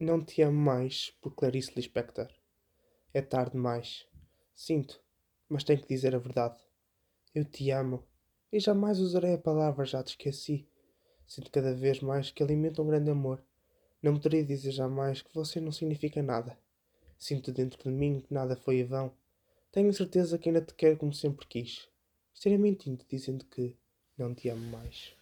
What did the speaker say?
Não te amo mais por Clarice Lispector. É tarde demais. Sinto, mas tenho que dizer a verdade. Eu te amo e jamais usarei a palavra já te esqueci. Sinto cada vez mais que alimenta um grande amor. Não poderia dizer jamais que você não significa nada. Sinto dentro de mim que nada foi vão. Tenho certeza que ainda te quero como sempre quis. estaria mentindo dizendo que não te amo mais.